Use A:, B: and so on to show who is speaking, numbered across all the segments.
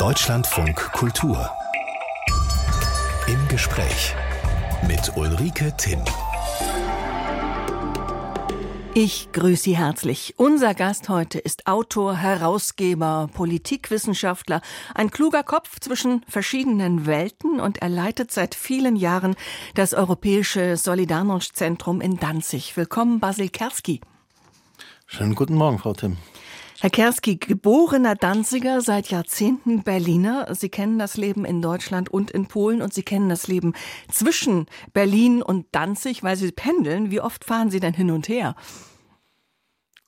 A: Deutschlandfunk Kultur. Im Gespräch mit Ulrike Timm.
B: Ich grüße Sie herzlich. Unser Gast heute ist Autor, Herausgeber, Politikwissenschaftler, ein kluger Kopf zwischen verschiedenen Welten und er leitet seit vielen Jahren das Europäische Solidarność-Zentrum in Danzig. Willkommen, Basil Kerski.
C: Schönen guten Morgen, Frau Timm.
B: Herr Kerski, geborener Danziger, seit Jahrzehnten Berliner. Sie kennen das Leben in Deutschland und in Polen und Sie kennen das Leben zwischen Berlin und Danzig, weil Sie pendeln. Wie oft fahren Sie denn hin und her?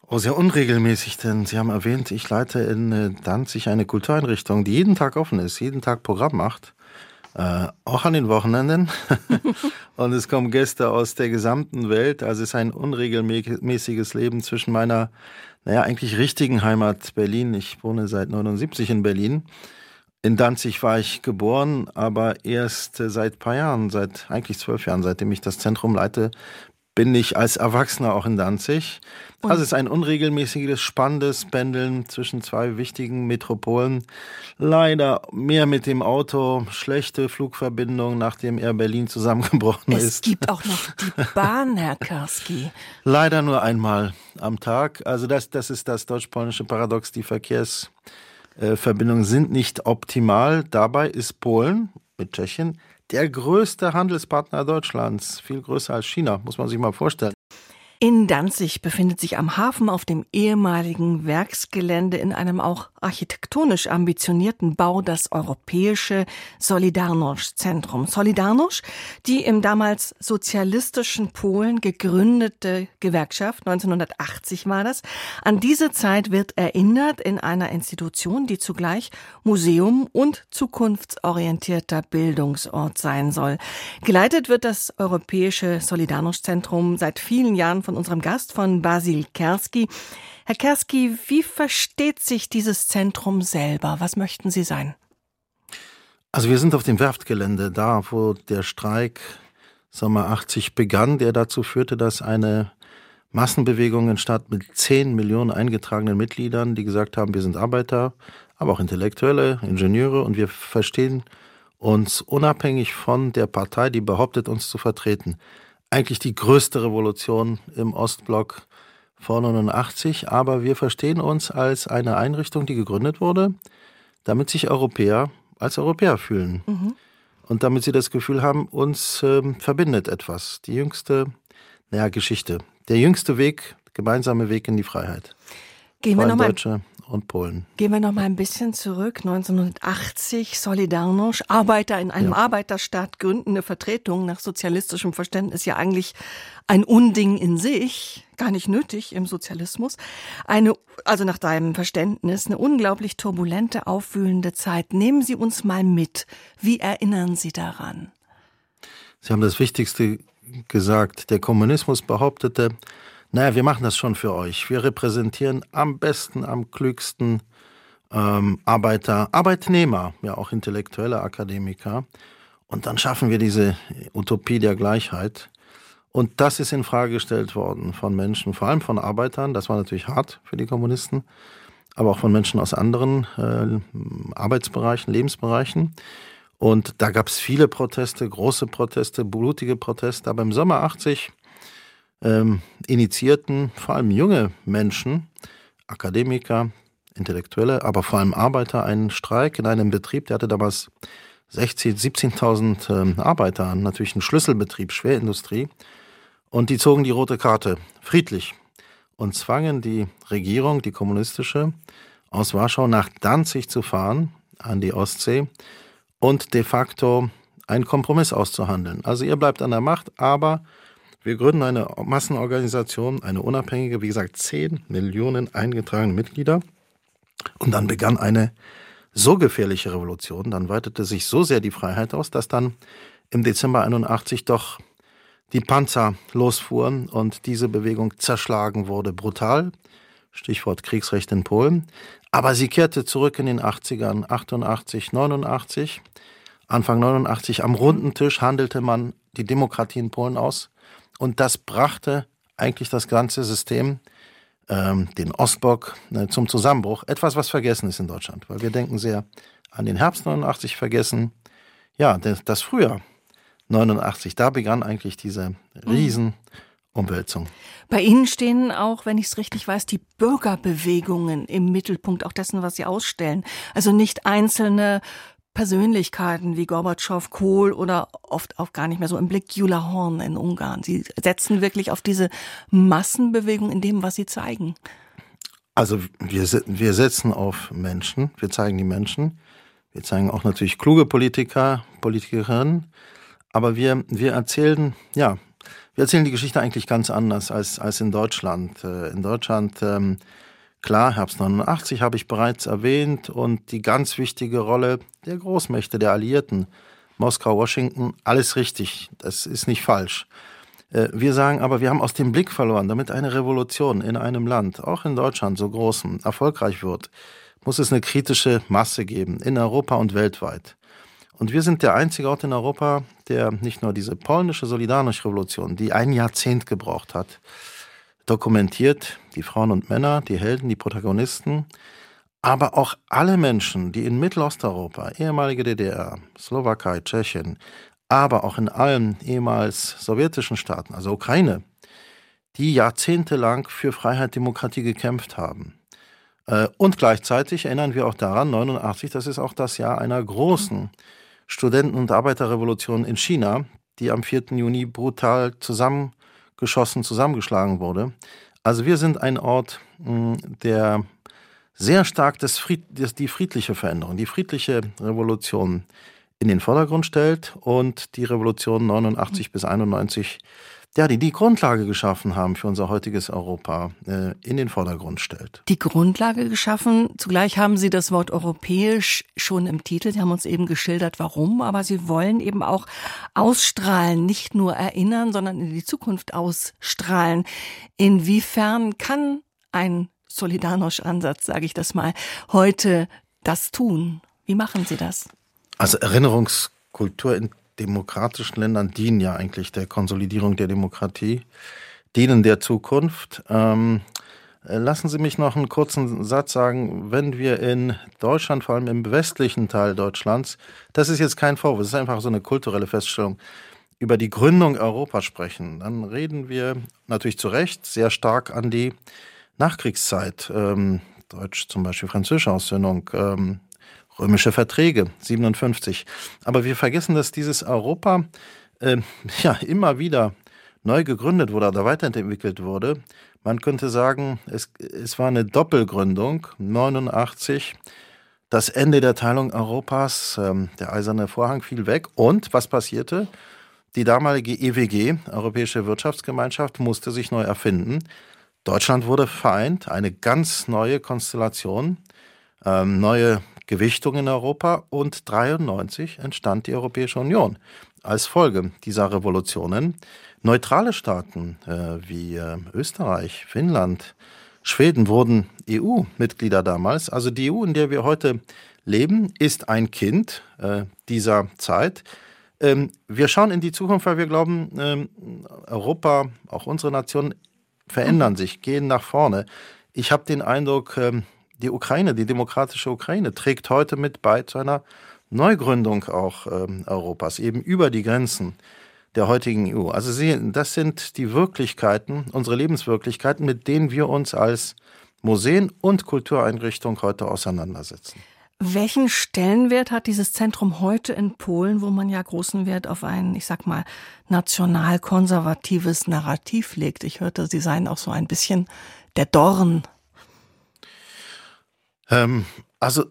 C: Oh, sehr unregelmäßig, denn Sie haben erwähnt, ich leite in äh, Danzig eine Kultureinrichtung, die jeden Tag offen ist, jeden Tag Programm macht. Äh, auch an den Wochenenden. und es kommen Gäste aus der gesamten Welt. Also es ist ein unregelmäßiges Leben zwischen meiner naja, eigentlich richtigen Heimat Berlin. Ich wohne seit 79 in Berlin. In Danzig war ich geboren, aber erst seit paar Jahren, seit eigentlich zwölf Jahren, seitdem ich das Zentrum leite, bin ich als Erwachsener auch in Danzig. Und also es ist ein unregelmäßiges, spannendes Pendeln zwischen zwei wichtigen Metropolen. Leider mehr mit dem Auto, schlechte Flugverbindung, nachdem Air Berlin zusammengebrochen
B: es
C: ist.
B: Es gibt auch noch die Bahn, Herr Karski.
C: Leider nur einmal am Tag. Also das, das ist das deutsch-polnische Paradox. Die Verkehrsverbindungen sind nicht optimal. Dabei ist Polen mit Tschechien der größte Handelspartner Deutschlands, viel größer als China, muss man sich mal vorstellen.
B: In Danzig befindet sich am Hafen auf dem ehemaligen Werksgelände in einem auch architektonisch ambitionierten Bau das Europäische Solidarność-Zentrum. Solidarność, die im damals sozialistischen Polen gegründete Gewerkschaft, 1980 war das. An diese Zeit wird erinnert in einer Institution, die zugleich Museum und zukunftsorientierter Bildungsort sein soll. Geleitet wird das Europäische Solidarność-Zentrum seit vielen Jahren von von unserem Gast, von Basil Kerski. Herr Kerski, wie versteht sich dieses Zentrum selber? Was möchten Sie sein?
C: Also wir sind auf dem Werftgelände, da wo der Streik Sommer 80 begann, der dazu führte, dass eine Massenbewegung entstand mit 10 Millionen eingetragenen Mitgliedern, die gesagt haben, wir sind Arbeiter, aber auch Intellektuelle, Ingenieure und wir verstehen uns unabhängig von der Partei, die behauptet, uns zu vertreten eigentlich die größte Revolution im Ostblock vor 89, aber wir verstehen uns als eine Einrichtung, die gegründet wurde, damit sich Europäer als Europäer fühlen. Mhm. Und damit sie das Gefühl haben, uns äh, verbindet etwas. Die jüngste, naja, Geschichte. Der jüngste Weg, gemeinsame Weg in die Freiheit.
B: Gehen wir nochmal
C: und Polen.
B: Gehen wir noch mal ein bisschen zurück. 1980 Solidarność, Arbeiter in einem ja. Arbeiterstaat gründen eine Vertretung nach sozialistischem Verständnis ja eigentlich ein Unding in sich, gar nicht nötig im Sozialismus. Eine, also nach deinem Verständnis, eine unglaublich turbulente, aufwühlende Zeit. Nehmen Sie uns mal mit. Wie erinnern Sie daran?
C: Sie haben das Wichtigste gesagt. Der Kommunismus behauptete, naja, wir machen das schon für euch. Wir repräsentieren am besten, am klügsten ähm, Arbeiter, Arbeitnehmer, ja auch intellektuelle Akademiker. Und dann schaffen wir diese Utopie der Gleichheit. Und das ist in Frage gestellt worden von Menschen, vor allem von Arbeitern. Das war natürlich hart für die Kommunisten, aber auch von Menschen aus anderen äh, Arbeitsbereichen, Lebensbereichen. Und da gab es viele Proteste, große Proteste, blutige Proteste. Aber im Sommer 80 ähm, initiierten vor allem junge Menschen, Akademiker, Intellektuelle, aber vor allem Arbeiter einen Streik in einem Betrieb, der hatte damals 16.000, 17.000 ähm, Arbeiter, natürlich ein Schlüsselbetrieb, Schwerindustrie. Und die zogen die rote Karte, friedlich, und zwangen die Regierung, die kommunistische, aus Warschau nach Danzig zu fahren, an die Ostsee, und de facto einen Kompromiss auszuhandeln. Also ihr bleibt an der Macht, aber wir gründen eine Massenorganisation, eine unabhängige, wie gesagt, 10 Millionen eingetragene Mitglieder. Und dann begann eine so gefährliche Revolution, dann weitete sich so sehr die Freiheit aus, dass dann im Dezember 81 doch die Panzer losfuhren und diese Bewegung zerschlagen wurde, brutal. Stichwort Kriegsrecht in Polen. Aber sie kehrte zurück in den 80ern, 88, 89. Anfang 89 am runden Tisch handelte man die Demokratie in Polen aus. Und das brachte eigentlich das ganze System ähm, den Ostblock äh, zum Zusammenbruch. Etwas, was vergessen ist in Deutschland, weil wir denken sehr an den Herbst 89 vergessen. Ja, das, das Frühjahr 89, da begann eigentlich diese Riesenumwälzung.
B: Bei Ihnen stehen auch, wenn ich es richtig weiß, die Bürgerbewegungen im Mittelpunkt auch dessen, was Sie ausstellen. Also nicht einzelne Persönlichkeiten wie Gorbatschow, Kohl oder oft auch gar nicht mehr so im Blick Jula Horn in Ungarn. Sie setzen wirklich auf diese Massenbewegung in dem, was Sie zeigen.
C: Also wir, wir setzen auf Menschen, wir zeigen die Menschen, wir zeigen auch natürlich kluge Politiker, Politikerinnen, aber wir, wir erzählen, ja, wir erzählen die Geschichte eigentlich ganz anders als, als in Deutschland. Äh, in Deutschland, ähm, klar, Herbst 89 habe ich bereits erwähnt und die ganz wichtige Rolle der Großmächte, der Alliierten, Moskau, Washington, alles richtig, das ist nicht falsch. Äh, wir sagen aber, wir haben aus dem Blick verloren, damit eine Revolution in einem Land, auch in Deutschland so groß, erfolgreich wird, muss es eine kritische Masse geben, in Europa und weltweit. Und wir sind der einzige Ort in Europa, der nicht nur diese polnische Solidarność-Revolution, die ein Jahrzehnt gebraucht hat, dokumentiert, die Frauen und Männer, die Helden, die Protagonisten, aber auch alle Menschen, die in Mittelosteuropa, ehemalige DDR, Slowakei, Tschechien, aber auch in allen ehemals sowjetischen Staaten, also Ukraine, die jahrzehntelang für Freiheit, Demokratie gekämpft haben. Äh, und gleichzeitig erinnern wir auch daran, 89, das ist auch das Jahr einer großen Studenten- und Arbeiterrevolution in China, die am 4. Juni brutal zusammengeschossen, zusammengeschlagen wurde. Also wir sind ein Ort, hm, der sehr stark das Fried, das, die friedliche Veränderung, die friedliche Revolution in den Vordergrund stellt und die Revolution 89 mhm. bis 91 ja, die die Grundlage geschaffen haben für unser heutiges Europa, äh, in den Vordergrund stellt.
B: Die Grundlage geschaffen, zugleich haben Sie das Wort europäisch schon im Titel. Sie haben uns eben geschildert, warum, aber Sie wollen eben auch ausstrahlen, nicht nur erinnern, sondern in die Zukunft ausstrahlen. Inwiefern kann ein Solidarność-Ansatz, sage ich das mal, heute das tun? Wie machen Sie das?
C: Also Erinnerungskultur in demokratischen Ländern dienen ja eigentlich der Konsolidierung der Demokratie, dienen der Zukunft. Ähm, äh, lassen Sie mich noch einen kurzen Satz sagen. Wenn wir in Deutschland, vor allem im westlichen Teil Deutschlands, das ist jetzt kein Vorwurf, das ist einfach so eine kulturelle Feststellung, über die Gründung Europas sprechen, dann reden wir natürlich zu Recht sehr stark an die Nachkriegszeit, ähm, Deutsch zum Beispiel französische Aussöhnung, ähm, römische Verträge 57. Aber wir vergessen, dass dieses Europa äh, ja immer wieder neu gegründet wurde oder weiterentwickelt wurde. Man könnte sagen, es, es war eine Doppelgründung 89. Das Ende der Teilung Europas, ähm, der eiserne Vorhang fiel weg. Und was passierte? Die damalige EWG, Europäische Wirtschaftsgemeinschaft, musste sich neu erfinden. Deutschland wurde vereint, eine ganz neue Konstellation, ähm, neue Gewichtung in Europa und 93 entstand die Europäische Union als Folge dieser Revolutionen. Neutrale Staaten äh, wie äh, Österreich, Finnland, Schweden wurden EU-Mitglieder damals. Also die EU, in der wir heute leben, ist ein Kind äh, dieser Zeit. Ähm, wir schauen in die Zukunft, weil wir glauben, ähm, Europa, auch unsere Nationen verändern sich, gehen nach vorne. Ich habe den Eindruck, ähm, die Ukraine, die demokratische Ukraine, trägt heute mit bei zu einer Neugründung auch ähm, Europas, eben über die Grenzen der heutigen EU. Also Sie, das sind die Wirklichkeiten, unsere Lebenswirklichkeiten, mit denen wir uns als Museen und Kultureinrichtung heute auseinandersetzen.
B: Welchen Stellenwert hat dieses Zentrum heute in Polen, wo man ja großen Wert auf ein, ich sag mal, nationalkonservatives Narrativ legt? Ich hörte, Sie seien auch so ein bisschen der Dorn
C: ähm, also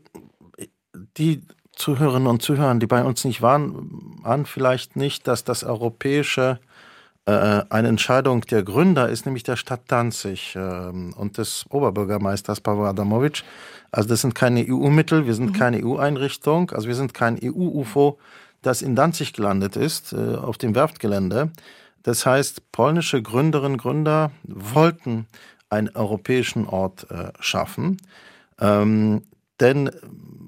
C: die Zuhörerinnen und Zuhörer, die bei uns nicht waren, waren vielleicht nicht, dass das europäische äh, eine Entscheidung der Gründer ist, nämlich der Stadt Danzig äh, und des Oberbürgermeisters Pavel Adamovic. Also das sind keine EU-Mittel, wir sind mhm. keine EU-Einrichtung, also wir sind kein EU-UFO, das in Danzig gelandet ist, äh, auf dem Werftgelände. Das heißt, polnische Gründerinnen und Gründer wollten einen europäischen Ort äh, schaffen. Ähm, denn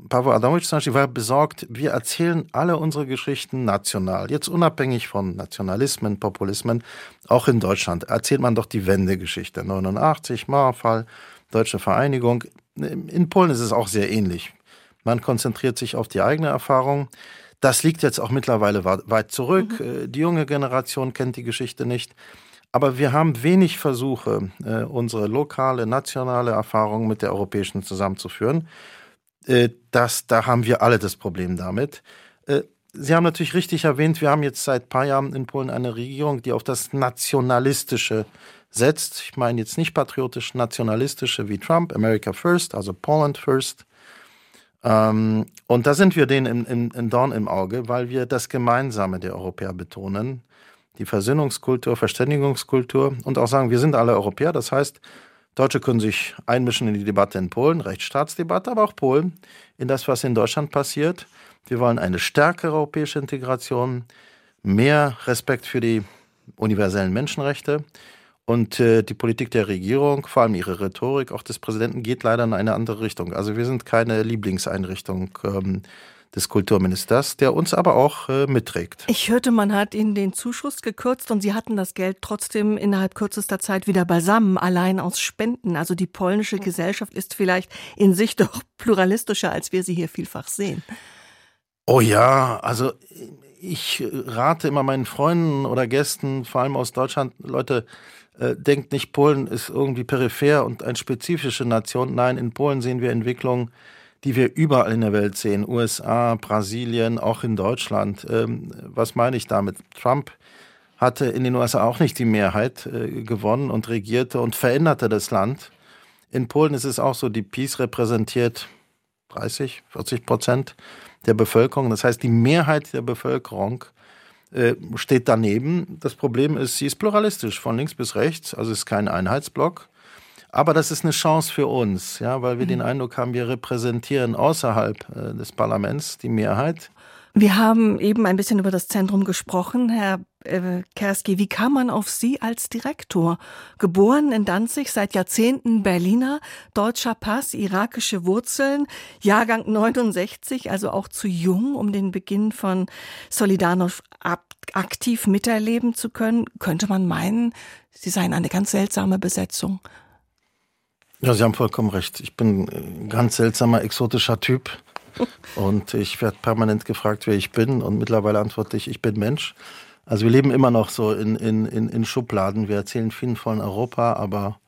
C: Pavel Adamowitsch zum Beispiel war besorgt, wir erzählen alle unsere Geschichten national. Jetzt unabhängig von Nationalismen, Populismen, auch in Deutschland erzählt man doch die Wendegeschichte. 89, Mauerfall, Deutsche Vereinigung. In Polen ist es auch sehr ähnlich. Man konzentriert sich auf die eigene Erfahrung. Das liegt jetzt auch mittlerweile weit zurück. Mhm. Äh, die junge Generation kennt die Geschichte nicht. Aber wir haben wenig Versuche, äh, unsere lokale, nationale Erfahrung mit der europäischen zusammenzuführen. Äh, das, da haben wir alle das Problem damit. Sie haben natürlich richtig erwähnt, wir haben jetzt seit ein paar Jahren in Polen eine Regierung, die auf das Nationalistische setzt. Ich meine jetzt nicht patriotisch nationalistische wie Trump, America First, also Poland First. Ähm, und da sind wir denen in Dorn im Auge, weil wir das Gemeinsame der Europäer betonen, die Versöhnungskultur, Verständigungskultur und auch sagen, wir sind alle Europäer. Das heißt, Deutsche können sich einmischen in die Debatte in Polen, Rechtsstaatsdebatte, aber auch Polen, in das, was in Deutschland passiert. Wir wollen eine stärkere europäische Integration, mehr Respekt für die universellen Menschenrechte. Und äh, die Politik der Regierung, vor allem ihre Rhetorik, auch des Präsidenten, geht leider in eine andere Richtung. Also wir sind keine Lieblingseinrichtung ähm, des Kulturministers, der uns aber auch äh, mitträgt.
B: Ich hörte, man hat Ihnen den Zuschuss gekürzt und Sie hatten das Geld trotzdem innerhalb kürzester Zeit wieder beisammen, allein aus Spenden. Also die polnische Gesellschaft ist vielleicht in sich doch pluralistischer, als wir sie hier vielfach sehen.
C: Oh ja, also ich rate immer meinen Freunden oder Gästen, vor allem aus Deutschland, Leute, äh, denkt nicht, Polen ist irgendwie peripher und eine spezifische Nation. Nein, in Polen sehen wir Entwicklungen, die wir überall in der Welt sehen. USA, Brasilien, auch in Deutschland. Ähm, was meine ich damit? Trump hatte in den USA auch nicht die Mehrheit äh, gewonnen und regierte und veränderte das Land. In Polen ist es auch so, die Peace repräsentiert 30, 40 Prozent der Bevölkerung. Das heißt, die Mehrheit der Bevölkerung äh, steht daneben. Das Problem ist, sie ist pluralistisch von links bis rechts, also ist kein Einheitsblock. Aber das ist eine Chance für uns, ja, weil wir mhm. den Eindruck haben, wir repräsentieren außerhalb äh, des Parlaments die Mehrheit.
B: Wir haben eben ein bisschen über das Zentrum gesprochen. Herr äh, Kerski, wie kam man auf Sie als Direktor? Geboren in Danzig, seit Jahrzehnten Berliner, deutscher Pass, irakische Wurzeln, Jahrgang 69, also auch zu jung, um den Beginn von Solidarność aktiv miterleben zu können. Könnte man meinen, Sie seien eine ganz seltsame Besetzung.
C: Ja, Sie haben vollkommen recht. Ich bin ein ganz seltsamer, exotischer Typ. Und ich werde permanent gefragt, wer ich bin. Und mittlerweile antworte ich, ich bin Mensch. Also wir leben immer noch so in, in, in, in Schubladen. Wir erzählen vielen von Europa, aber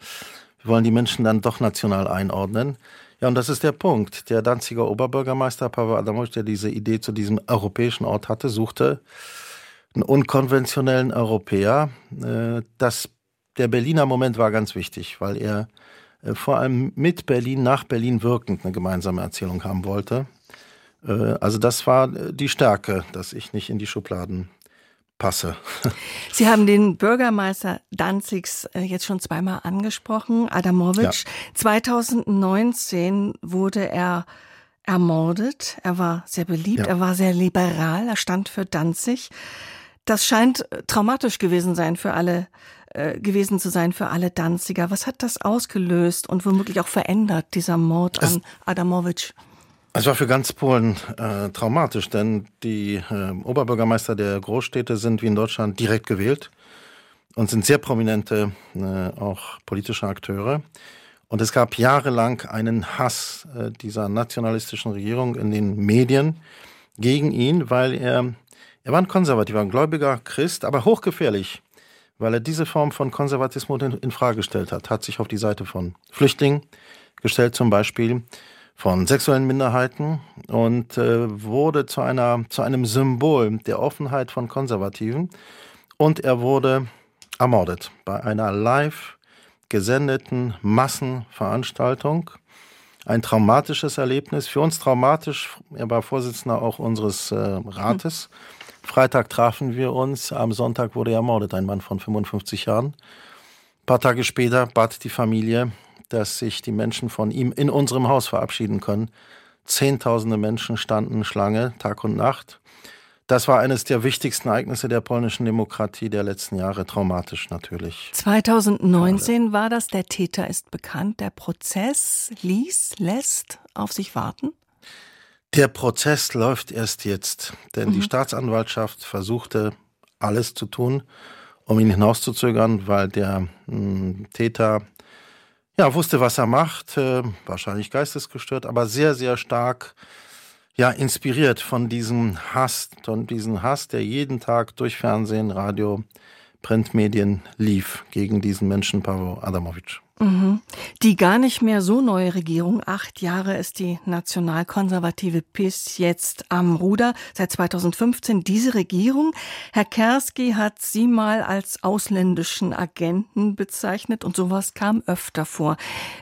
C: wir wollen die Menschen dann doch national einordnen. Ja, und das ist der Punkt. Der Danziger Oberbürgermeister Pavel Adamowitsch, der diese Idee zu diesem europäischen Ort hatte, suchte einen unkonventionellen Europäer. Äh, das, der Berliner Moment war ganz wichtig, weil er äh, vor allem mit Berlin, nach Berlin wirkend eine gemeinsame Erzählung haben wollte. Äh, also das war die Stärke, dass ich nicht in die Schubladen passe.
B: Sie haben den Bürgermeister Danzigs äh, jetzt schon zweimal angesprochen, Adamowitsch. Ja. 2019 wurde er ermordet. Er war sehr beliebt, ja. er war sehr liberal, er stand für Danzig. Das scheint traumatisch gewesen sein für alle äh, gewesen zu sein für alle Danziger. Was hat das ausgelöst und womöglich auch verändert, dieser Mord an Adamowitsch?
C: Es war für ganz Polen äh, traumatisch, denn die äh, Oberbürgermeister der Großstädte sind wie in Deutschland direkt gewählt und sind sehr prominente, äh, auch politische Akteure. Und es gab jahrelang einen Hass äh, dieser nationalistischen Regierung in den Medien gegen ihn, weil er, er war ein konservativer, ein gläubiger Christ, aber hochgefährlich weil er diese Form von Konservatismus in, in Frage gestellt hat, hat sich auf die Seite von Flüchtlingen gestellt, zum Beispiel von sexuellen Minderheiten und äh, wurde zu einer zu einem Symbol der Offenheit von Konservativen und er wurde ermordet bei einer live gesendeten Massenveranstaltung. Ein traumatisches Erlebnis, für uns traumatisch. Er war Vorsitzender auch unseres äh, Rates. Mhm Freitag trafen wir uns, am Sonntag wurde er ermordet, ein Mann von 55 Jahren. Ein paar Tage später bat die Familie, dass sich die Menschen von ihm in unserem Haus verabschieden können. Zehntausende Menschen standen Schlange, Tag und Nacht. Das war eines der wichtigsten Ereignisse der polnischen Demokratie der letzten Jahre, traumatisch natürlich.
B: 2019 war das, der Täter ist bekannt, der Prozess ließ, lässt auf sich warten?
C: Der Prozess läuft erst jetzt, denn mhm. die Staatsanwaltschaft versuchte alles zu tun, um ihn hinauszuzögern, weil der mh, hm, Täter ja wusste, was er macht, äh, wahrscheinlich geistesgestört, aber sehr, sehr stark ja inspiriert von diesem Hass, von diesem Hass, der jeden Tag durch Fernsehen, Radio, Printmedien lief gegen diesen Menschen Pavel Adamovic.
B: Mhm. Die gar nicht mehr so neue Regierung, acht Jahre ist die nationalkonservative PIS jetzt am Ruder, seit 2015 diese Regierung. Herr Kerski hat sie mal als ausländischen Agenten bezeichnet und sowas kam öfter vor.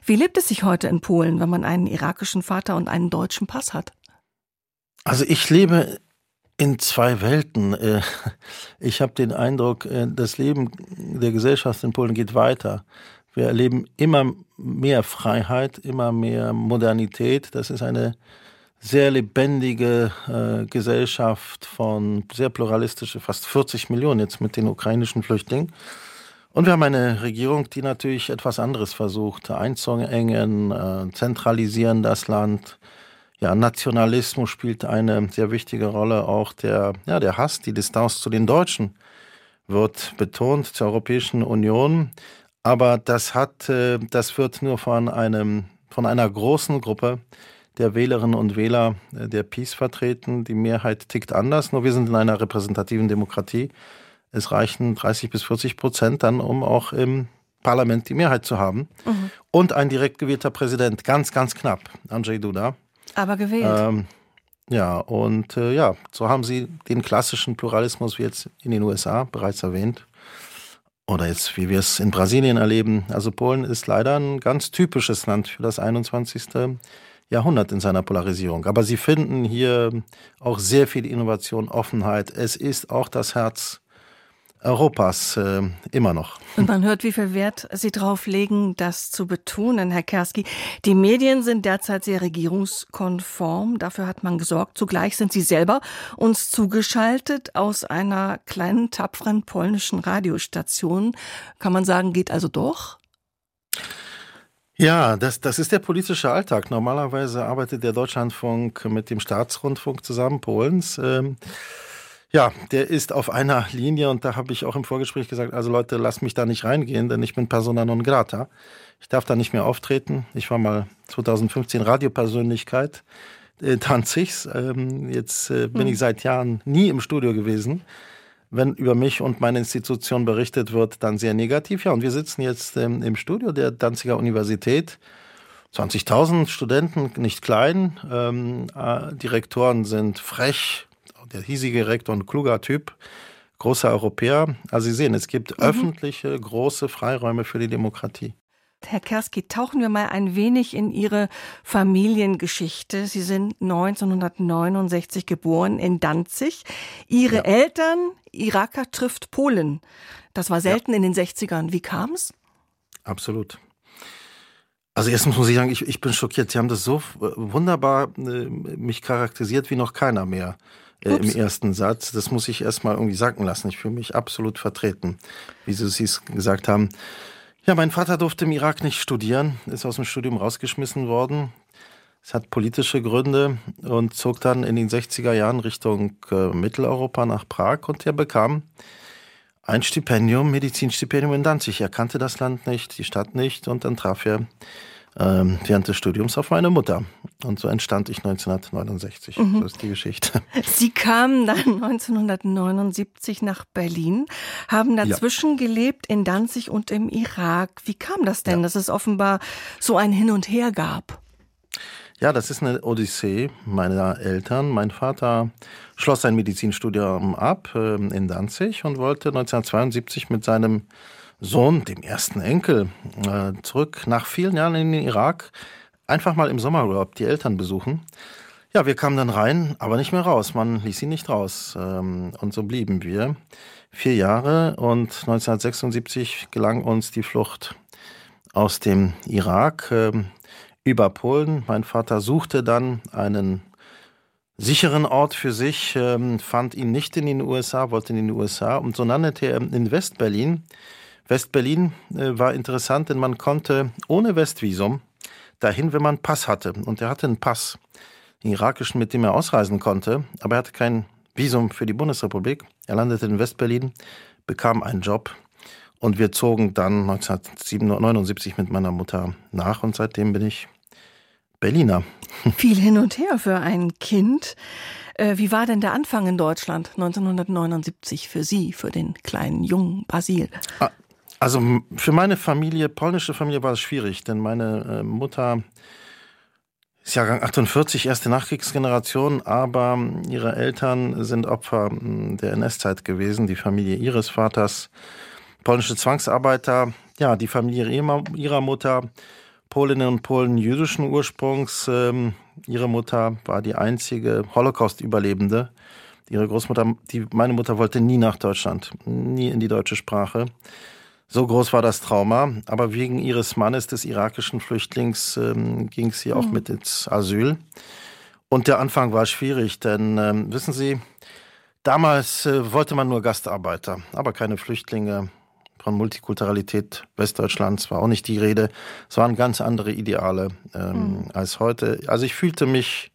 B: Wie lebt es sich heute in Polen, wenn man einen irakischen Vater und einen deutschen Pass hat?
C: Also ich lebe in zwei Welten. Äh, ich habe den Eindruck, äh, das Leben der Gesellschaft in Polen geht weiter. Wir erleben immer mehr Freiheit, immer mehr Modernität. Das ist eine sehr lebendige äh, Gesellschaft von sehr pluralistische, fast 40 Millionen jetzt mit den ukrainischen Flüchtlingen. Und wir haben eine Regierung, die natürlich etwas anderes versucht, einzuengen, äh, zentralisieren das Land. Ja, Nationalismus spielt eine sehr wichtige Rolle, auch der, ja, der Hass, die Distanz zu den Deutschen wird betont, zur Europäischen Union. Aber das hat, äh, das wird nur von einem, von einer großen Gruppe der Wählerinnen und Wähler äh, der Peace vertreten. Die Mehrheit tickt anders, nur wir sind in einer repräsentativen Demokratie. Es reichen 30 bis 40 Prozent dann, um auch im Parlament die Mehrheit zu haben. Mhm. Und ein direkt gewählter Präsident, ganz, ganz knapp, Andrzej Duda.
B: Aber gewählt. Ähm,
C: ja, und äh, ja, so haben sie den klassischen Pluralismus wie jetzt in den USA bereits erwähnt oder jetzt, wie wir es in Brasilien erleben. Also Polen ist leider ein ganz typisches Land für das 21. Jahrhundert in seiner Polarisierung. Aber sie finden hier auch sehr viel Innovation, Offenheit. Es ist auch das Herz Europas äh, immer noch.
B: Und man hört, wie viel Wert Sie darauf legen, das zu betonen, Herr Kerski. Die Medien sind derzeit sehr regierungskonform. Dafür hat man gesorgt. Zugleich sind Sie selber uns zugeschaltet aus einer kleinen, tapferen polnischen Radiostation. Kann man sagen, geht also doch?
C: Ja, das, das ist der politische Alltag. Normalerweise arbeitet der Deutschlandfunk mit dem Staatsrundfunk zusammen Polens. Ähm, ja, der ist auf einer Linie und da habe ich auch im Vorgespräch gesagt, also Leute, lasst mich da nicht reingehen, denn ich bin persona non grata. Ich darf da nicht mehr auftreten. Ich war mal 2015 Radiopersönlichkeit äh, Danzigs. Ähm, jetzt äh, bin hm. ich seit Jahren nie im Studio gewesen. Wenn über mich und meine Institution berichtet wird, dann sehr negativ. Ja, und wir sitzen jetzt ähm, im Studio der Danziger Universität. 20.000 Studenten, nicht klein. Ähm, äh, Direktoren sind frech, der hiesige Rektor, ein kluger Typ, großer Europäer. Also Sie sehen, es gibt mhm. öffentliche, große Freiräume für die Demokratie.
B: Herr Kerski, tauchen wir mal ein wenig in Ihre Familiengeschichte. Sie sind 1969 geboren in Danzig. Ihre ja. Eltern, Iraker trifft Polen. Das war selten ja. in den 60ern. Wie kam es?
C: Absolut. Also erstens muss ich sagen, ich, ich bin schockiert. Sie haben das so wunderbar äh, mich charakterisiert wie noch keiner mehr äh, im ersten Satz. Das muss ich erstmal irgendwie sacken lassen. Ich fühle mich absolut vertreten, wie Sie es gesagt haben. Ja, mein Vater durfte im Irak nicht studieren, ist aus dem Studium rausgeschmissen worden. Es hat politische Gründe und zog dann in den 60er Jahren Richtung äh, Mitteleuropa nach Prag und er bekam ein Stipendium, Medizinstipendium in Danzig. Er kannte das Land nicht, die Stadt nicht und dann traf er ähm, während des Studiums auf meine Mutter. Und so entstand ich 1969. Mhm. So ist die Geschichte.
B: Sie kamen dann 1979 nach Berlin, haben dazwischen ja. gelebt in Danzig und im Irak. Wie kam das denn, ja. dass es offenbar so ein Hin und Her gab?
C: Ja, das ist eine Odyssee meiner Eltern. Mein Vater schloss sein Medizinstudium ab äh, in Danzig und wollte 1972 mit seinem Sohn, dem ersten Enkel, äh, zurück nach vielen Jahren in den Irak, einfach mal im Sommerurlaub die Eltern besuchen. Ja, wir kamen dann rein, aber nicht mehr raus. Man ließ sie nicht raus. Ähm, und so blieben wir vier Jahre und 1976 gelang uns die Flucht aus dem Irak ähm, über Polen. Mein Vater suchte dann einen sicheren Ort für sich, ähm, fand ihn nicht in den USA, wollte in den USA und so landete er in Westberlin Westberlin äh, war interessant, denn man konnte ohne Westvisum dahin, wenn man Pass hatte. Und er hatte einen Pass. irakischen, mit dem er ausreisen konnte. Aber er hatte kein Visum für die Bundesrepublik. Er landete in Westberlin, bekam einen Job und wir zogen dann 1979 mit meiner Mutter nach und seitdem bin ich Berliner.
B: Viel hin und her für ein Kind. Äh, wie war denn der Anfang in Deutschland 1979 für Sie, für den kleinen jungen Basil?
C: Also für meine Familie, polnische Familie, war es schwierig, denn meine äh, Mutter ist Jahrgang 48, erste Nachkriegsgeneration, aber ihre Eltern sind Opfer der NS-Zeit gewesen, die Familie ihres Vaters, polnische Zwangsarbeiter, ja, die Familie ihrer Mutter, Polinnen und Polen jüdischen Ursprungs. Ähm, ihre Mutter war die einzige Holocaust-Überlebende. Ihre Großmutter, die, meine Mutter wollte nie nach Deutschland, nie in die deutsche Sprache. So groß war das Trauma, aber wegen ihres Mannes, des irakischen Flüchtlings, ähm, ging sie auch mhm. mit ins Asyl. Und der Anfang war schwierig, denn ähm, wissen Sie, damals äh, wollte man nur Gastarbeiter, aber keine Flüchtlinge. Von Multikulturalität Westdeutschlands war auch nicht die Rede. Es waren ganz andere Ideale ähm, mhm. als heute. Also ich fühlte mich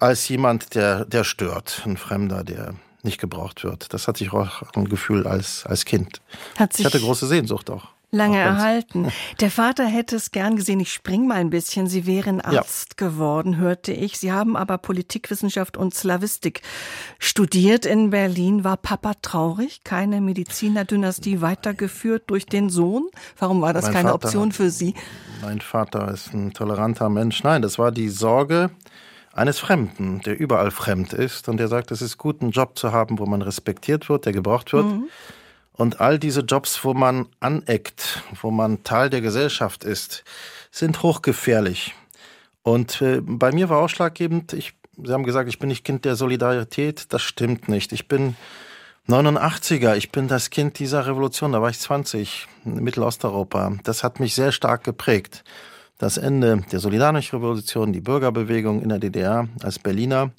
C: als jemand, der, der stört, ein Fremder, der nicht gebraucht wird. Das hatte ich auch ein Gefühl als, als Kind.
B: Hat ich
C: hatte große Sehnsucht auch.
B: Lange auch erhalten. Der Vater hätte es gern gesehen. Ich spring mal ein bisschen. Sie wären Arzt ja. geworden, hörte ich. Sie haben aber Politikwissenschaft und Slavistik studiert in Berlin. War Papa traurig? Keine Medizinerdynastie weitergeführt durch den Sohn? Warum war das mein keine Vater, Option für Sie?
C: Mein Vater ist ein toleranter Mensch. Nein, das war die Sorge, eines Fremden, der überall fremd ist und der sagt, es ist gut, einen Job zu haben, wo man respektiert wird, der gebraucht wird. Mhm. Und all diese Jobs, wo man aneckt, wo man Teil der Gesellschaft ist, sind hochgefährlich. Und äh, bei mir war ausschlaggebend, ich, Sie haben gesagt, ich bin nicht Kind der Solidarität. Das stimmt nicht. Ich bin 89er, ich bin das Kind dieser Revolution, da war ich 20, in Mittelosteuropa. Das hat mich sehr stark geprägt das Ende der Solidarischen Revolution, die Bürgerbewegung in der DDR als Berliner. Und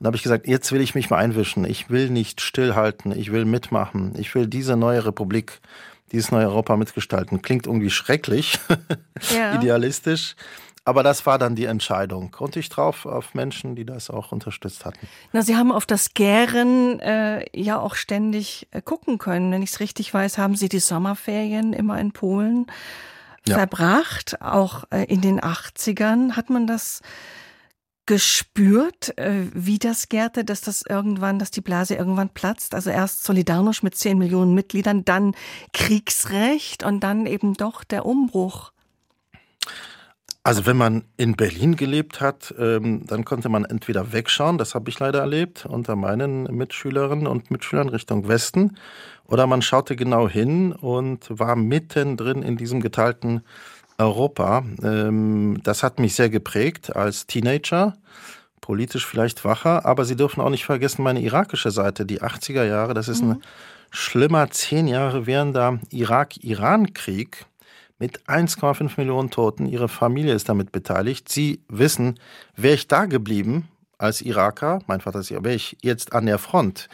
C: da habe ich gesagt, jetzt will ich mich mal einwischen. Ich will nicht stillhalten, ich will mitmachen. Ich will diese neue Republik, dieses neue Europa mitgestalten. Klingt irgendwie schrecklich, ja. idealistisch. Aber das war dann die Entscheidung. Und ich drauf auf Menschen, die das auch unterstützt hatten.
B: Na, Sie haben auf das Gären äh, ja auch ständig äh, gucken können. Wenn ich es richtig weiß, haben Sie die Sommerferien immer in Polen ja. verbracht, auch äh, in den 80ern. Hat man das gespürt, äh, wie das gärte, dass das irgendwann, dass die Blase irgendwann platzt? Also erst Solidarność mit 10 Millionen Mitgliedern, dann Kriegsrecht und dann eben doch der Umbruch.
C: Also wenn man in Berlin gelebt hat, ähm, dann konnte man entweder wegschauen, das habe ich leider erlebt, unter meinen Mitschülerinnen und Mitschülern Richtung Westen, oder man schaute genau hin und war mittendrin in diesem geteilten Europa. Ähm, das hat mich sehr geprägt als Teenager, politisch vielleicht wacher, aber Sie dürfen auch nicht vergessen, meine irakische Seite, die 80er Jahre, das ist mhm. ein schlimmer zehn Jahre währender Irak-Iran-Krieg mit 1,5 Millionen Toten. Ihre Familie ist damit beteiligt. Sie wissen, wäre ich da geblieben als Iraker, mein Vater ist ja, wäre ich jetzt an der Front.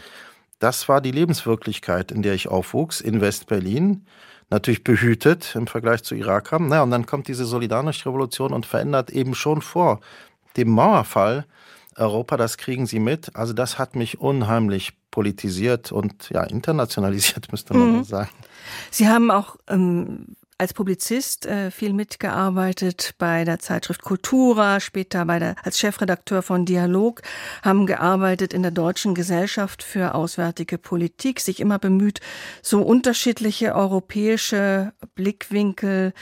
C: Das war die Lebenswirklichkeit, in der ich aufwuchs, in West-Berlin. Natürlich behütet im Vergleich zu Iraker. Na, und dann kommt diese Solidarność-Revolution und verändert eben schon vor dem Mauerfall Europa, das kriegen Sie mit. Also das hat mich unheimlich politisiert und ja internationalisiert, müsste man mhm. sagen.
B: Sie haben auch ähm, als Publizist äh, viel mitgearbeitet bei der Zeitschrift Kultura, später bei der, als Chefredakteur von Dialog, haben gearbeitet in der Deutschen Gesellschaft für Auswärtige Politik, sich immer bemüht, so unterschiedliche europäische Blickwinkel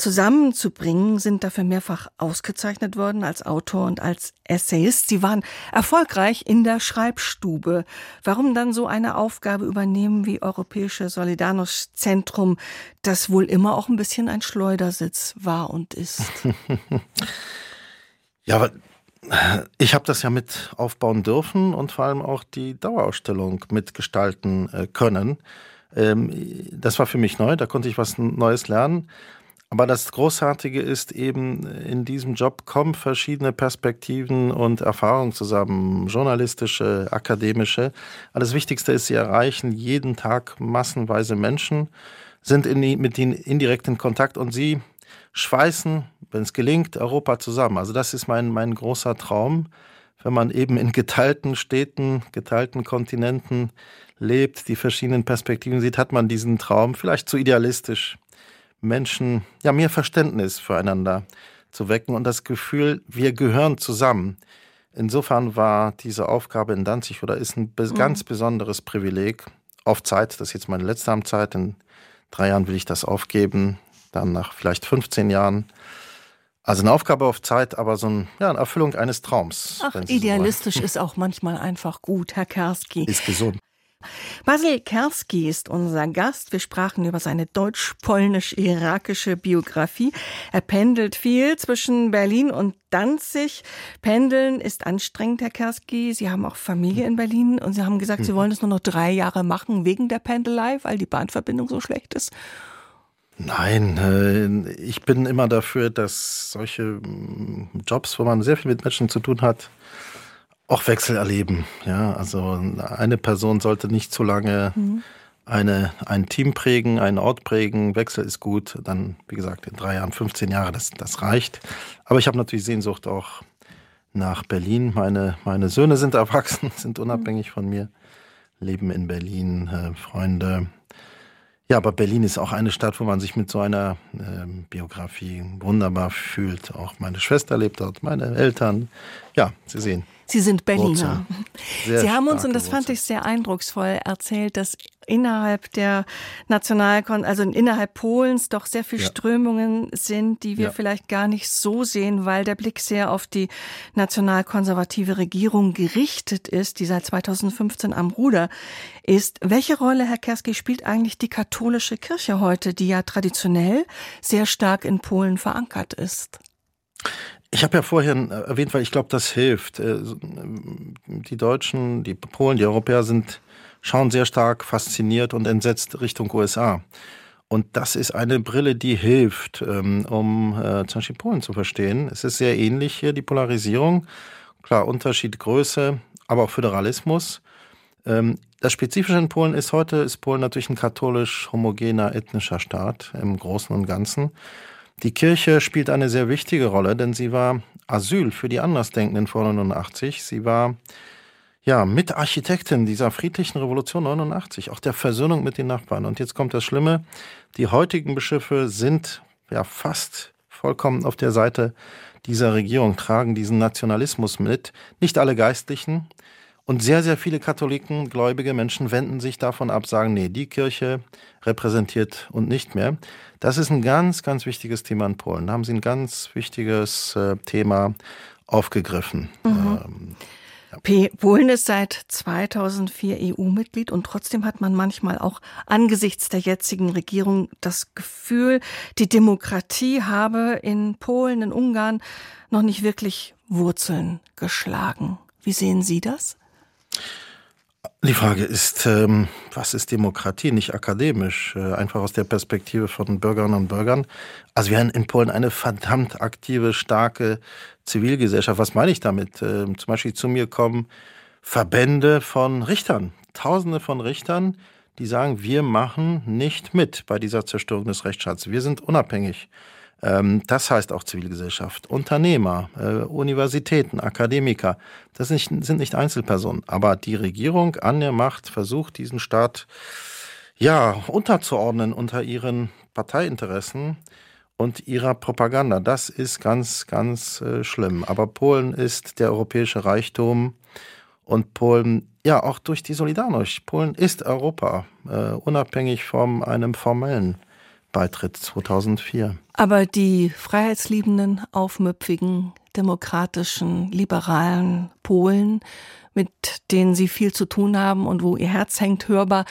B: zusammenzubringen, sind dafür mehrfach ausgezeichnet worden als Autor und als Essayist. Sie waren erfolgreich in der Schreibstube. Warum dann so eine Aufgabe übernehmen wie Europäische Solidarność-Zentrum, das wohl immer auch ein bisschen ein Schleudersitz war und ist?
C: ja, aber ich habe das ja mit aufbauen dürfen und vor allem auch die Dauerausstellung mitgestalten äh, können. Ähm, das war für mich neu, da konnte ich was Neues lernen. Aber das Großartige ist eben, in diesem Job kommen verschiedene Perspektiven und Erfahrungen zusammen, journalistische, akademische. Aber das Wichtigste ist, sie erreichen jeden Tag massenweise Menschen, sind in, mit ihnen indirekt in Kontakt und sie schweißen, wenn es gelingt, Europa zusammen. Also das ist mein, mein großer Traum, wenn man eben in geteilten Städten, geteilten Kontinenten lebt, die verschiedenen Perspektiven sieht, hat man diesen Traum vielleicht zu idealistisch, Menschen ja mehr Verständnis füreinander zu wecken und das Gefühl, wir gehören zusammen. Insofern war diese Aufgabe in Danzig oder ist ein mhm. ganz besonderes Privileg. Auf Zeit, das ist jetzt meine letzte Amtszeit, in drei Jahren will ich das aufgeben, dann nach vielleicht 15 Jahren. Also eine Aufgabe auf Zeit, aber so ein, ja, eine Erfüllung eines Traums.
B: Ach, idealistisch so ist auch manchmal einfach gut, Herr Kerski.
C: Ist gesund.
B: Basil Kerski ist unser Gast. Wir sprachen über seine deutsch-polnisch-irakische Biografie. Er pendelt viel zwischen Berlin und Danzig. Pendeln ist anstrengend, Herr Kerski. Sie haben auch Familie in Berlin und Sie haben gesagt, Sie mhm. wollen es nur noch drei Jahre machen wegen der Pendelei, weil die Bahnverbindung so schlecht ist.
C: Nein, äh, ich bin immer dafür, dass solche mm, Jobs, wo man sehr viel mit Menschen zu tun hat, auch Wechsel erleben. Ja, also eine Person sollte nicht zu lange mhm. eine, ein Team prägen, einen Ort prägen. Wechsel ist gut. Dann, wie gesagt, in drei Jahren, 15 Jahre, das, das reicht. Aber ich habe natürlich Sehnsucht auch nach Berlin. Meine, meine Söhne sind erwachsen, sind unabhängig von mir, leben in Berlin, äh, Freunde. Ja, aber Berlin ist auch eine Stadt, wo man sich mit so einer äh, Biografie wunderbar fühlt. Auch meine Schwester lebt dort, meine Eltern. Ja, Sie sehen,
B: Sie sind Berliner. Sie haben uns, und das fand ich sehr eindrucksvoll, erzählt, dass innerhalb der Nationalkon, also innerhalb Polens doch sehr viele ja. Strömungen sind, die wir ja. vielleicht gar nicht so sehen, weil der Blick sehr auf die nationalkonservative Regierung gerichtet ist, die seit 2015 am Ruder ist. Welche Rolle, Herr Kerski, spielt eigentlich die katholische Kirche heute, die ja traditionell sehr stark in Polen verankert ist?
C: Ich habe ja vorhin erwähnt, weil ich glaube, das hilft. Äh, die Deutschen, die Polen, die Europäer sind, schauen sehr stark fasziniert und entsetzt Richtung USA. Und das ist eine Brille, die hilft, ähm, um äh, zum Beispiel Polen zu verstehen. Es ist sehr ähnlich hier, die Polarisierung. Klar, Unterschied Größe, aber auch Föderalismus. Ähm, das Spezifische in Polen ist heute, ist Polen natürlich ein katholisch homogener ethnischer Staat im Großen und Ganzen. Die Kirche spielt eine sehr wichtige Rolle, denn sie war Asyl für die Andersdenkenden vor 89. Sie war ja Mitarchitektin dieser friedlichen Revolution 89, auch der Versöhnung mit den Nachbarn. Und jetzt kommt das Schlimme: Die heutigen Bischöfe sind ja fast vollkommen auf der Seite dieser Regierung, tragen diesen Nationalismus mit. Nicht alle Geistlichen, und sehr, sehr viele Katholiken, gläubige Menschen wenden sich davon ab, sagen, nee, die Kirche repräsentiert und nicht mehr. Das ist ein ganz, ganz wichtiges Thema in Polen. Da haben Sie ein ganz wichtiges äh, Thema aufgegriffen. Mhm.
B: Ähm, ja. Polen ist seit 2004 EU-Mitglied und trotzdem hat man manchmal auch angesichts der jetzigen Regierung das Gefühl, die Demokratie habe in Polen, in Ungarn noch nicht wirklich Wurzeln geschlagen. Wie sehen Sie das?
C: Die Frage ist, ähm, was ist Demokratie? Nicht akademisch, äh, einfach aus der Perspektive von Bürgerinnen und Bürgern. Also wir haben in Polen eine verdammt aktive, starke Zivilgesellschaft. Was meine ich damit? Ähm, zum Beispiel zu mir kommen Verbände von Richtern, Tausende von Richtern, die sagen, wir machen nicht mit bei dieser Zerstörung des Rechtsstaats. Wir sind unabhängig. Ähm, das heißt auch Zivilgesellschaft, Unternehmer, äh, Universitäten, Akademiker. Das sind nicht Einzelpersonen. Aber die Regierung an der Macht versucht, diesen Staat ja unterzuordnen unter ihren Parteiinteressen und ihrer Propaganda. Das ist ganz, ganz äh, schlimm. Aber Polen ist der europäische Reichtum und Polen, ja, auch durch die Solidarność. Polen ist Europa, äh, unabhängig von einem formellen Beitritt 2004.
B: Aber die freiheitsliebenden, aufmüpfigen, demokratischen, liberalen Polen, mit denen Sie viel zu tun haben und wo Ihr Herz hängt hörbar,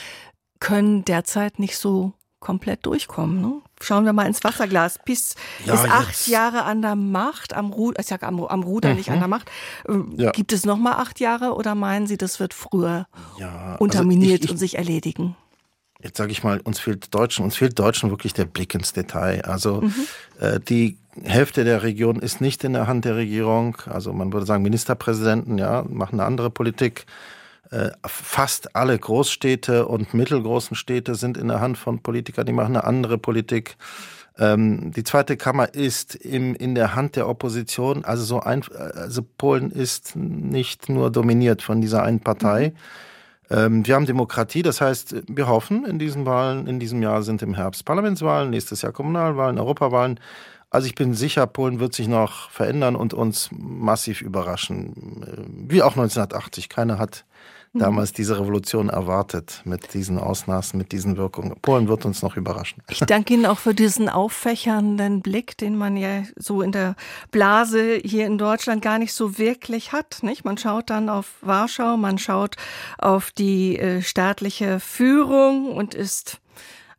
B: können derzeit nicht so komplett durchkommen. Ne? Schauen wir mal ins Wasserglas. PiS ja, ist acht jetzt. Jahre an der Macht, am, Ru ich sag am, am Ruder, mhm. nicht an der Macht. Ähm, ja. Gibt es noch mal acht Jahre oder meinen Sie, das wird früher ja, also unterminiert ich, ich, und sich erledigen?
C: Jetzt sage ich mal, uns fehlt Deutschen, uns fehlt Deutschen wirklich der Blick ins Detail. Also mhm. äh, die Hälfte der Region ist nicht in der Hand der Regierung. Also man würde sagen, Ministerpräsidenten, ja, machen eine andere Politik. Äh, fast alle Großstädte und mittelgroßen Städte sind in der Hand von Politikern, die machen eine andere Politik. Ähm, die zweite Kammer ist im, in der Hand der Opposition. Also so ein, also Polen ist nicht nur dominiert von dieser einen Partei. Mhm. Ähm, wir haben Demokratie, das heißt, wir hoffen in diesen Wahlen, in diesem Jahr sind im Herbst Parlamentswahlen, nächstes Jahr Kommunalwahlen, Europawahlen. Also ich bin sicher, Polen wird sich noch verändern und uns massiv überraschen. Äh, wie auch 1980. Keiner hat. Damals diese Revolution erwartet mit diesen Ausmaßen, mit diesen Wirkungen. Polen wird uns noch überraschen.
B: Ich danke Ihnen auch für diesen auffächernden Blick, den man ja so in der Blase hier in Deutschland gar nicht so wirklich hat. Nicht? Man schaut dann auf Warschau, man schaut auf die äh, staatliche Führung und ist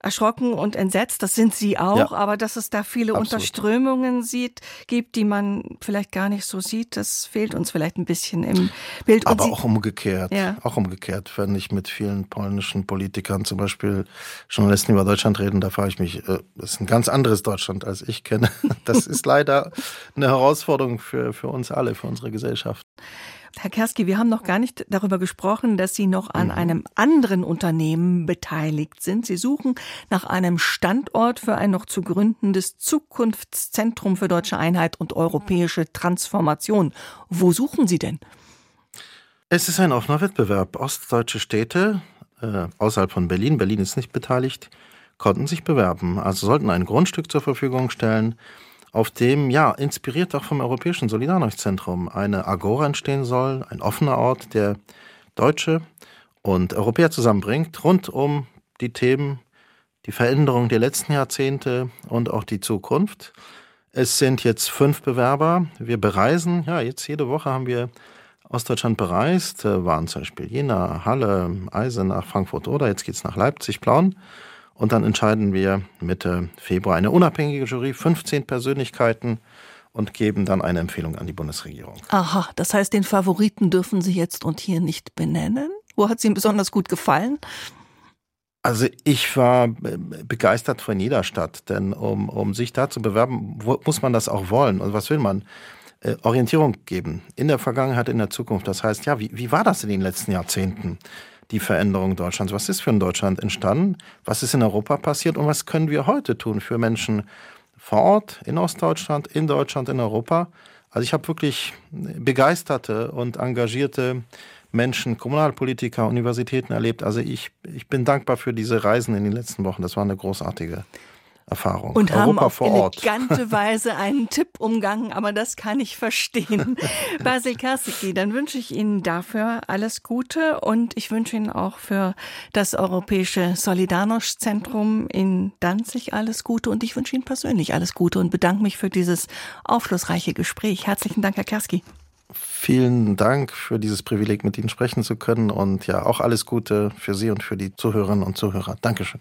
B: erschrocken und entsetzt. Das sind Sie auch, ja. aber dass es da viele Absolut. Unterströmungen sieht, gibt, die man vielleicht gar nicht so sieht, das fehlt uns vielleicht ein bisschen im Bild.
C: Aber auch umgekehrt, ja. auch umgekehrt, wenn ich mit vielen polnischen Politikern, zum Beispiel Journalisten über Deutschland reden, da frage ich mich, äh, das ist ein ganz anderes Deutschland, als ich kenne. Das ist leider eine Herausforderung für, für uns alle, für unsere Gesellschaft.
B: Herr Kerski, wir haben noch gar nicht darüber gesprochen, dass Sie noch an mhm. einem anderen Unternehmen beteiligt sind. Sie suchen nach einem Standort für ein noch zu gründendes Zukunftszentrum für deutsche Einheit und europäische Transformation. Wo suchen Sie denn?
C: Es ist ein offener Wettbewerb. Ostdeutsche Städte äh, außerhalb von Berlin, Berlin ist nicht beteiligt, konnten sich bewerben. Also sollten ein Grundstück zur Verfügung stellen auf dem, ja, inspiriert auch vom Europäischen Solidarność-Zentrum, eine Agora entstehen soll, ein offener Ort, der Deutsche und Europäer zusammenbringt, rund um die Themen, die Veränderung der letzten Jahrzehnte und auch die Zukunft. Es sind jetzt fünf Bewerber. Wir bereisen, ja, jetzt jede Woche haben wir Ostdeutschland bereist, äh, waren zum Beispiel Jena, Halle, Eisenach, Frankfurt oder jetzt geht's nach Leipzig, Plauen. Und dann entscheiden wir Mitte Februar eine unabhängige Jury, 15 Persönlichkeiten und geben dann eine Empfehlung an die Bundesregierung.
B: Aha, das heißt, den Favoriten dürfen Sie jetzt und hier nicht benennen? Wo hat es Ihnen besonders gut gefallen?
C: Also ich war begeistert von jeder Stadt, denn um, um sich da zu bewerben, muss man das auch wollen. Und was will man? Äh, Orientierung geben in der Vergangenheit, in der Zukunft. Das heißt, ja, wie, wie war das in den letzten Jahrzehnten? Die Veränderung Deutschlands? Was ist für ein Deutschland entstanden? Was ist in Europa passiert? Und was können wir heute tun für Menschen vor Ort, in Ostdeutschland, in Deutschland, in Europa? Also ich habe wirklich begeisterte und engagierte Menschen, Kommunalpolitiker, Universitäten erlebt. Also ich, ich bin dankbar für diese Reisen in den letzten Wochen. Das war eine großartige Erfahrung.
B: Und Europa haben auf elegante Weise einen Tipp umgangen, aber das kann ich verstehen. Basil Karsicki, dann wünsche ich Ihnen dafür alles Gute und ich wünsche Ihnen auch für das Europäische Solidarność-Zentrum in Danzig alles Gute und ich wünsche Ihnen persönlich alles Gute und bedanke mich für dieses aufschlussreiche Gespräch. Herzlichen Dank, Herr Kerski.
C: Vielen Dank für dieses Privileg, mit Ihnen sprechen zu können und ja, auch alles Gute für Sie und für die Zuhörerinnen und Zuhörer. Dankeschön.